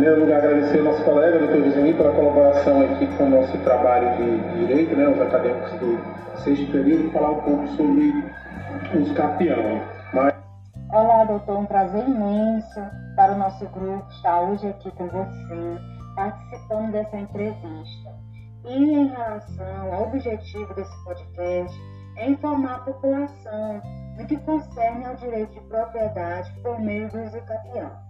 primeiro lugar, agradecer ao nosso colega, doutor José pela colaboração aqui com o nosso trabalho de, direito, né, os acadêmicos do sexto período, falar um pouco sobre os campeões. Mas... Olá, doutor, um prazer imenso para o nosso grupo estar hoje aqui com você, participando dessa entrevista. E em relação ao objetivo desse podcast, é informar a população no que concerne ao direito de propriedade por meio do usucapião.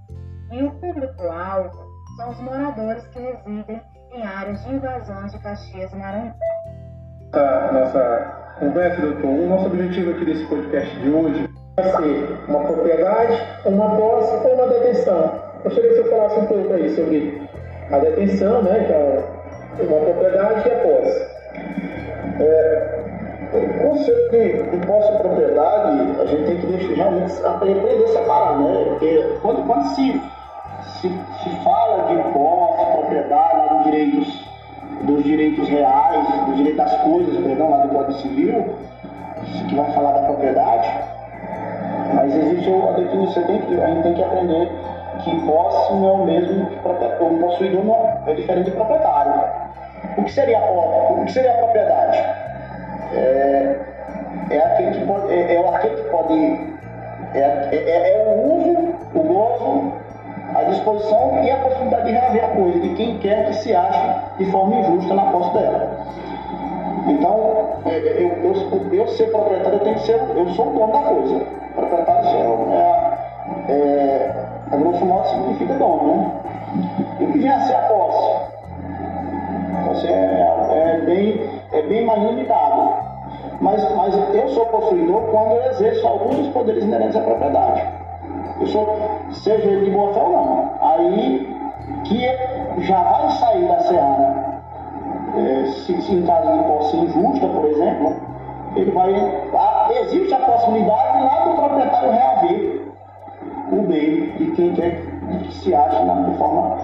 E o público-alvo são os moradores que residem em áreas de invasões de Caxias Maranhão. Nossa, nossa conversa, doutor, o nosso objetivo aqui desse podcast de hoje vai ser uma propriedade, uma posse ou uma detenção. Gostaria que você falasse um pouco aí sobre a detenção, né, que é uma propriedade e a posse. É, o conceito de, de posse de propriedade, a gente tem que realmente aprender a separar, né? Porque quando, quando se, se, se fala de posse, propriedade, dos direitos, dos direitos reais, dos direitos das coisas, perdão, lá do Código Civil, que vai falar da propriedade, mas existe a definição, tem a gente tem que aprender que posse não é o mesmo que o possuidor não é diferente de proprietário. O que seria a? O que seria a propriedade? é, é aquele que pode, é, é aquele que pode é, é, é, é, o uso, o e a possibilidade de reaver a coisa de quem quer que se ache de forma injusta na posse dela. Então, é, é, eu, eu, eu, ser proprietário, eu tenho que ser, eu sou o dono da coisa. Proprietário é, é, a grosso modo significa dono, né? E o que vem a ser a posse? Posse é, é bem é bem mais limitado. Mas, mas eu sou possuidor quando eu exerço alguns dos poderes inerentes à propriedade. Eu sou, seja ele de boa fé ou não. Aí que já vai sair da seara, é, se, se, em caso de posse injusta, por exemplo, ele vai. A, existe a possibilidade lá do proprietário reaver o bem de quem quer que se acha na, de forma,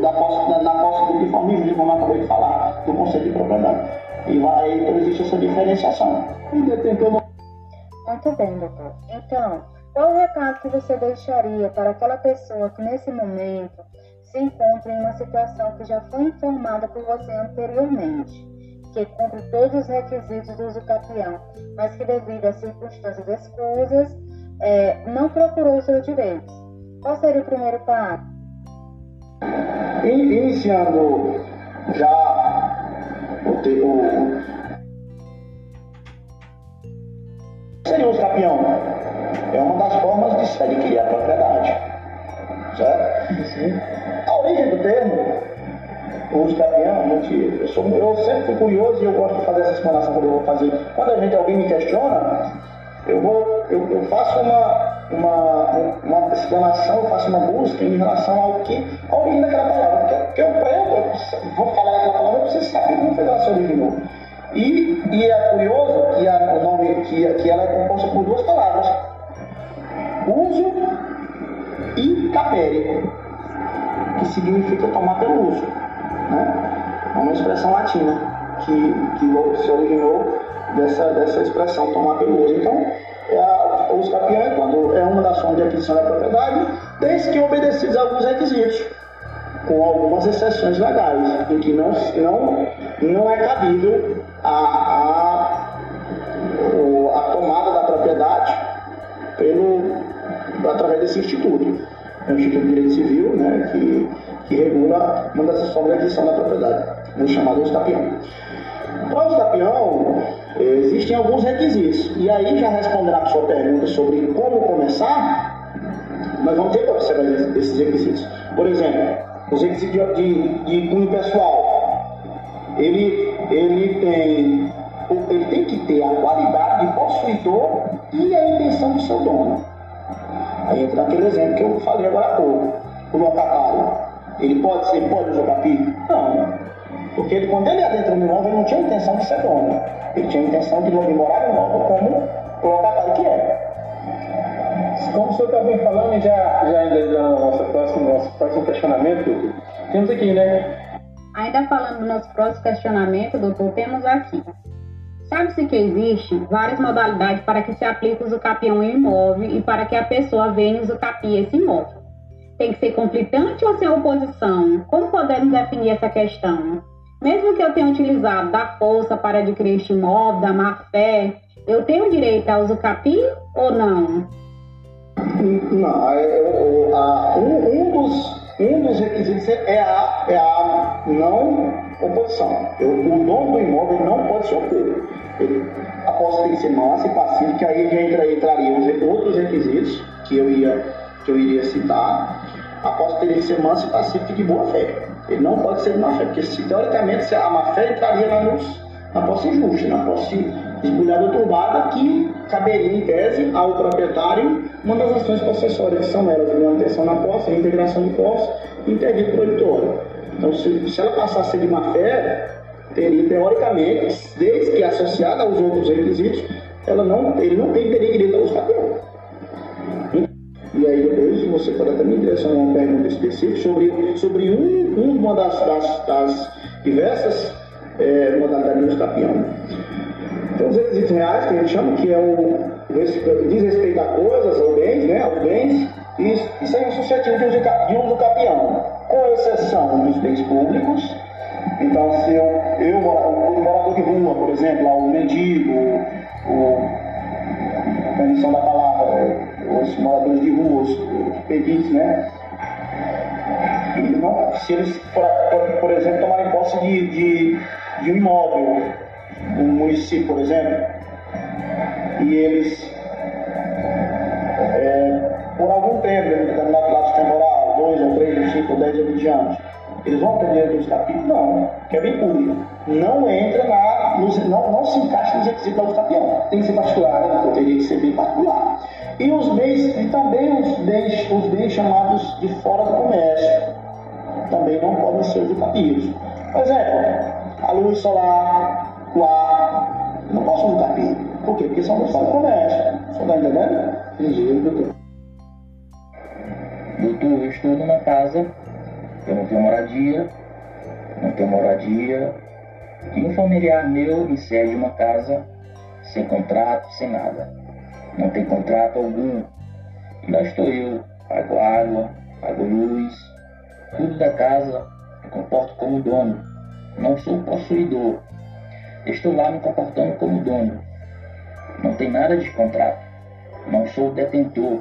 da posse, na, na posse de forma injusta, como eu acabei de falar, do conceito de propriedade. E vai, então existe essa diferenciação. Muito bem, doutor. Então, qual o recado que você deixaria para aquela pessoa que nesse momento se encontra em uma situação que já foi informada por você anteriormente, que cumpre todos os requisitos do uso capião, mas que devido às circunstâncias escusas é, não procurou seus direitos? Qual seria o primeiro passo? Iniciando já o, o seria o escapião. É adquirir a propriedade. Certo? Sim. A origem do termo, o gente, eu, sou, eu sempre fui curioso e eu gosto de fazer essa explanação quando eu vou fazer. Quando a gente, alguém me questiona, eu, vou, eu, eu faço uma, uma, uma explanação, eu faço uma busca em relação ao que, a origem daquela palavra. Porque, porque eu, eu, vou falar daquela palavra, você sabe como foi ela se originou. Significa tomar pelo uso. Né? É uma expressão latina que, que se originou dessa, dessa expressão tomar pelo uso. Então, é a, os capiões, quando é uma das formas de aquisição da propriedade, desde que obedecidos alguns requisitos, com algumas exceções legais, em que não, não, não é cabível a, a, a tomada da propriedade pelo, através desse instituto. É o Instituto de Direito Civil, né, que, que regula uma dessas formas de aquisição da propriedade, o chamado estapião. Para o estapião, existem alguns requisitos. E aí, já respondendo a sua pergunta sobre como começar, nós vamos ter que observar esses requisitos. Por exemplo, os requisitos de, de cunho pessoal. Ele, ele, tem, ele tem que ter a qualidade de possuidor e a intenção de seu dono. Aí entra aquele exemplo que eu falei agora há pouco. O locatário. Ele pode ser, pode jogar pico? Não. Porque ele, quando ele adentrou no imóvel, ele não tinha intenção de ser dono. Ele tinha intenção de morar no imóvel como o locatário que é. Como o senhor está bem falando, e já, já ainda no nosso próximo, nosso próximo questionamento, temos aqui, né? Ainda falando do nosso próximo questionamento, doutor, temos aqui. Sabe-se que existe várias modalidades para que se aplique o usucapião em imóvel e para que a pessoa venha usucapie esse imóvel. Tem que ser conflitante ou sem oposição? Como podemos definir essa questão? Mesmo que eu tenha utilizado da força para adquirir este imóvel, da má-fé, eu tenho direito a usucapi ou não? Não, é, é, a, um, um, dos, um dos requisitos é a, é a não oposição. Eu, o dono do imóvel não pode ser opor. Ele, a posse tem que ser mansa e pacífica, que aí já entra, entraria os outros requisitos que eu, ia, que eu iria citar. A posse teria que ser mansa e pacífica e de boa fé. Ele não pode ser de má fé, porque se, teoricamente a má fé entraria na, na posse injusta, na posse esbulhada ou turbada, que caberia em tese ao proprietário uma das ações possessórias, que são elas de manutenção na posse, integração de posse e interdito proibitório. Então, se, se ela passar a ser de má fé, teria, teoricamente, desde que associada aos outros requisitos, ela não, ele não tem teria direito ao escapeão. E aí depois você pode até me direcionar uma pergunta específica sobre, sobre um, uma das, das, das diversas é, modalidades do escapeão. Então, os requisitos reais, que a gente chama, que é o diz respeito a coisas, ou bens, né, aos bens, e, isso é suscetível de uso, de uso capião, com exceção dos bens públicos. Então, se eu, eu o morador de rua, por exemplo, o mendigo, o, a condição da os moradores de rua, os pedis, né? E não, se eles, por, por, exemplo, tomarem posse de, de, de um imóvel, um município, por exemplo, e eles, é, por algum tempo, em determinado prazo temporal, dois ou três ou cinco ou dez anos diante, eles vão direito dos capítulos? Não, que é bem público. Não entra na. Não, não se encaixa nos requisitos da usucapião. Tem que ser particular, né? teria que ser bem particular. E os bens, e também os bens, os bens chamados de fora do comércio, também não podem ser usucapios. Por exemplo, a luz solar, o ar, não posso usucapiar. Por quê? Porque são do fora do comércio. Você está entendendo? Entendi, doutor. Doutor, eu estou numa casa eu não tenho moradia, não tenho moradia. E um familiar meu me cede uma casa sem contrato, sem nada. Não tem contrato algum. Lá estou eu, pago água, pago luz, tudo da casa, me comporto como dono. Não sou possuidor. Estou lá me comportando como dono. Não tem nada de contrato. Não sou detentor.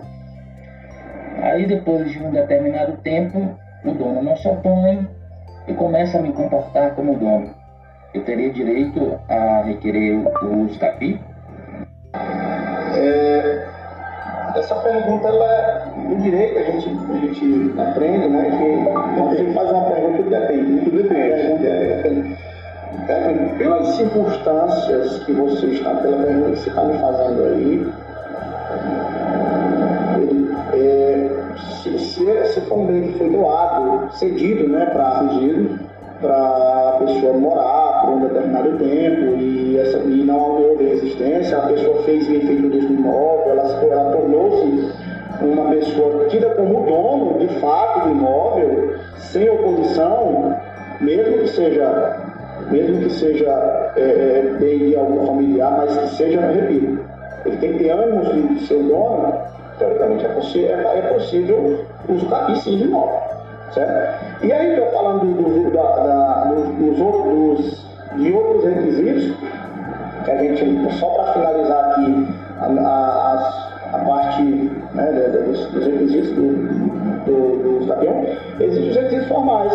Aí depois de um determinado tempo, o dono não se opõe e começa a me comportar como dono. Eu teria direito a requerer o uso capi? É, essa pergunta, ela, no direito, a gente, a gente aprende, né? Que a gente faz uma pergunta que depende. Tudo depende. É, é, pelas circunstâncias que você está, pela pergunta que você está me fazendo aí, se, se, se for um bem que foi doado, cedido, né, para a pessoa morar por um determinado tempo e, essa, e não houve resistência, a pessoa fez o efeito do imóvel, ela, ela tornou-se uma pessoa tida como dono de fato do imóvel, sem oposição, mesmo que seja, mesmo que seja é, é bem de algum familiar, mas que seja, repito, ele tem que ter ânimos de ser dono, teoricamente é possível, é, é possível uso da sim de imóvel. Certo? E aí estou falando do, da, da, dos, dos, outros, de outros requisitos, que a gente, só para finalizar aqui a, a, a parte né, dos, dos, requisitos do, do, do estabião, existem os requisitos formais,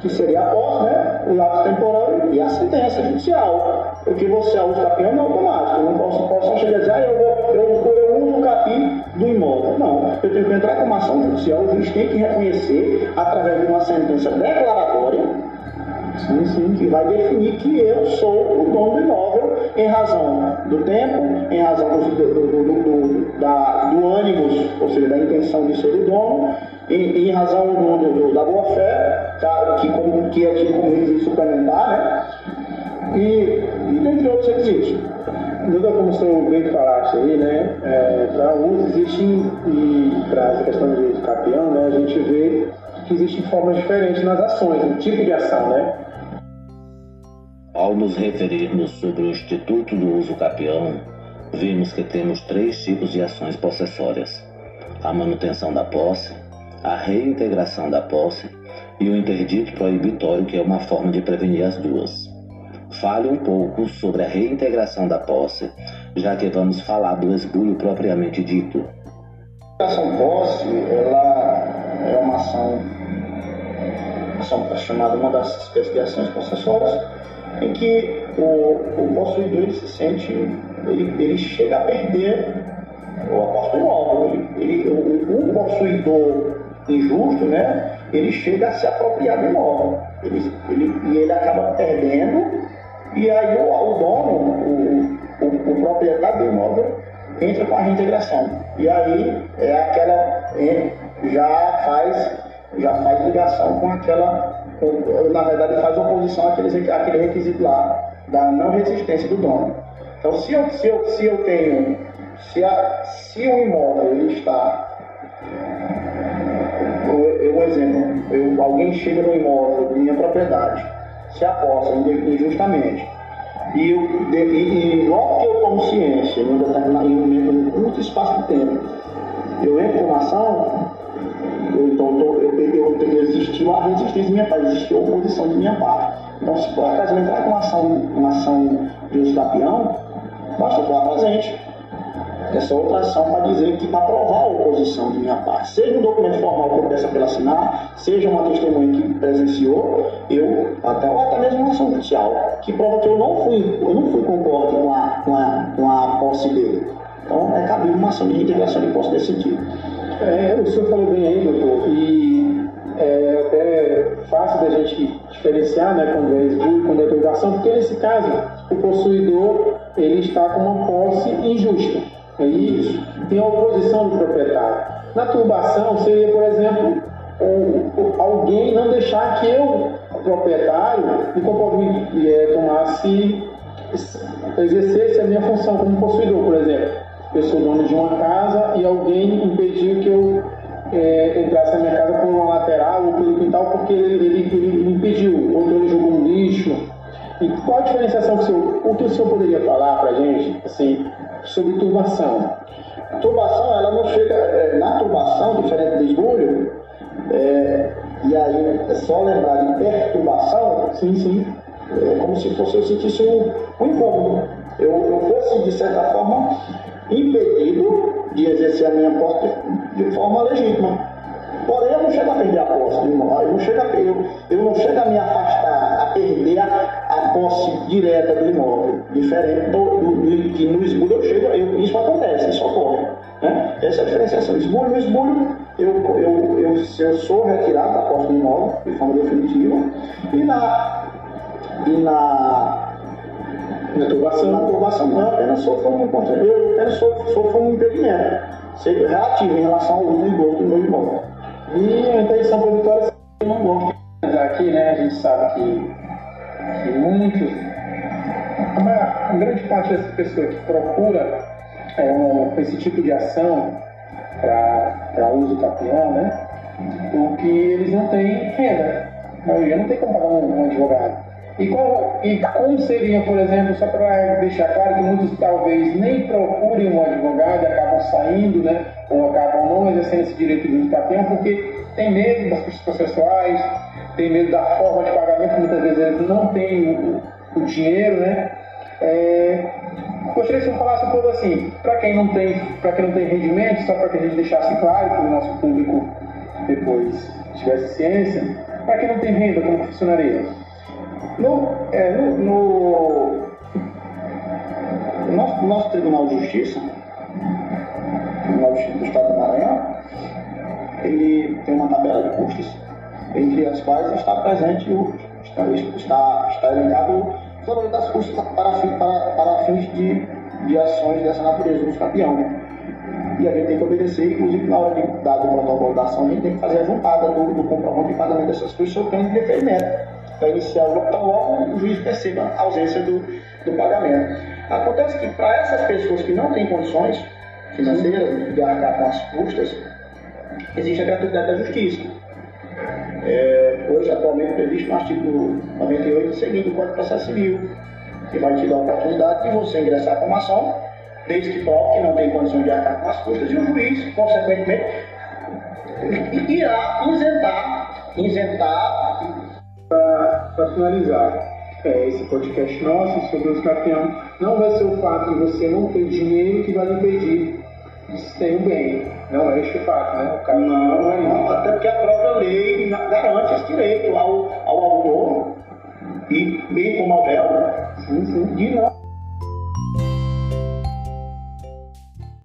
que seria a posse, né, o lapso temporário e a sentença judicial. Porque você é o não é automático. Eu não posso, posso chegar e dizer, ah, eu, vou, eu, uso o do imóvel. Não, eu tenho que entrar com uma ação judicial, o juiz tem que reconhecer, através de uma sentença declaratória, sim, sim, que vai definir que eu sou o dono do imóvel em razão do tempo, em razão do, do, do, da, do ânimo, ou seja, da intenção de ser o dono, em, em razão da boa-fé, tá, que, como, que é tido como requisito suplementar, né? E, e outros requisitos. Duda, como você bem falaste aí, né, é, para uso existe, e para essa questão de capião, né, a gente vê que existem formas diferentes nas ações, no tipo de ação, né? Ao nos referirmos sobre o Instituto do Uso Capião, vimos que temos três tipos de ações possessórias: a manutenção da posse, a reintegração da posse e o interdito proibitório, que é uma forma de prevenir as duas. Fale um pouco sobre a reintegração da posse, já que vamos falar do esbulho propriamente dito. A ação posse, ela é uma ação, ação chamada uma das especificações possessórias, em que o, o possuidor ele se sente, ele, ele chega a perder o aposto imóvel. Ele, ele, o, o possuidor injusto, né, ele chega a se apropriar do imóvel. Ele, ele, e ele acaba perdendo, e aí o, o dono, o, o, o proprietário do imóvel, entra com a reintegração. E aí é aquela. já faz, já faz ligação com aquela. Na verdade faz oposição àquele, àquele requisito lá da não resistência do dono. Então se eu, se eu, se eu tenho. Se, a, se o imóvel ele está um exemplo, eu, alguém chega no imóvel minha propriedade, se aposta injustamente, e, eu, e, e logo que eu tomo ciência, em um curto espaço de tempo, eu entro com ação, então eu, eu, eu, existiu a resistência de minha parte, existiu oposição de minha parte. Então, se por acaso eu entrar com uma ação, uma ação de peão, basta eu estar presente essa outra ação para dizer que para provar a oposição de minha parte, seja um documento formal que eu peça para assinar, seja uma testemunha que presenciou, eu até ou até mesmo uma ação judicial que prova que eu não fui, eu não fui concorde com a, com a, com a posse dele. Então é cabível uma ação de reintegração de posse desse sentido. É, o senhor falou bem aí, doutor, e é até fácil da gente diferenciar né, quando é esbulho quando é turbação, porque nesse caso o possuidor ele está com uma posse injusta. É isso. Tem a oposição do proprietário. Na turbação seria, por exemplo, alguém não deixar que eu, proprietário, me é, tomasse, exercesse a minha função como possuidor, por exemplo. Eu sou dono de uma casa e alguém impediu que eu é, entrasse na minha casa por uma lateral ou pelo quintal porque ele, ele, ele impediu, ou ele jogou no lixo. E qual a diferenciação que o senhor, o que o senhor poderia falar para a gente, assim, sobre turbação. Turbação, ela não chega. É, na turbação, diferente do esbulho, é, e aí é só lembrar de perturbação, sim, sim. É como se fosse eu sentisse um, um incômodo. Eu, eu fosse, de certa forma, impedido de exercer a minha posse de, forma legítima. Porém, eu não chego a perder a posse imóvel, eu não chego a, eu, eu não chego a me afastar, a perder a, a posse direta do imóvel, diferente do, do, do que no esbulho eu chego, eu, isso acontece, isso ocorre. Né? Essa é a diferenciação. Esbulho, no esbulho, eu, eu, eu, eu sou retirado da posse do imóvel de forma definitiva, e na, e na na turbação, não, apenas sofro um, eu apenas sofro, sofro um impedimento, seja relativo em relação ao uso e gosto do meu imóvel. E a intenção provisória não gosto. Aqui, né, a gente sabe que, que muitos, uma grande parte das pessoas que procura é, um, esse tipo de ação para uso capião, né, porque eles não têm renda. A maioria não tem como pagar um, um advogado. E, qual, e como seria, por exemplo, só para deixar claro que muitos talvez nem procurem um advogado, acabam saindo, né, ou acabam não exercendo esse direito de capião, porque tem medo das custas processuais, tem medo da forma de pagamento, muitas vezes eles não têm o, o dinheiro, né? É, gostaria você falasse um pouco assim, para quem não tem, para quem não tem rendimento, só para que a gente deixasse claro que o nosso público depois tivesse ciência, para quem não tem renda, como funcionaria? No, é, no, no, no nosso, nosso Tribunal de Justiça, Tribunal de Justiça do Estado do Maranhão, ele tem uma tabela de custos, entre as quais está presente o está, está, está elencado o valor das custas para, para, para fins de, de ações dessa natureza, do campeão. Né? E a gente tem que obedecer, inclusive na hora de dar o protocolo da ação, a gente tem que fazer a juntada do, do comprovante de pagamento dessas custas sob pena de deferimento iniciar o então logo o juiz perceba a ausência do, do pagamento. Acontece que para essas pessoas que não têm condições financeiras de arcar com as custas, existe a gratuidade da justiça. É, hoje, atualmente, previsto no artigo 98 seguinte do Código de Processo Civil, que vai te dar a oportunidade de você ingressar com uma ação, desde que prove que não tem condições de arcar com as custas, e o juiz, consequentemente, irá isentar, isentar. Para finalizar, é, esse podcast nosso sobre o escapião, não vai ser o fato de você não ter dinheiro que vai impedir de ter um bem. Não é este o fato, né? O cara não, não, é não, até porque a própria lei garante esse direito ao, ao autor e bem como ao réu sim, sim. de não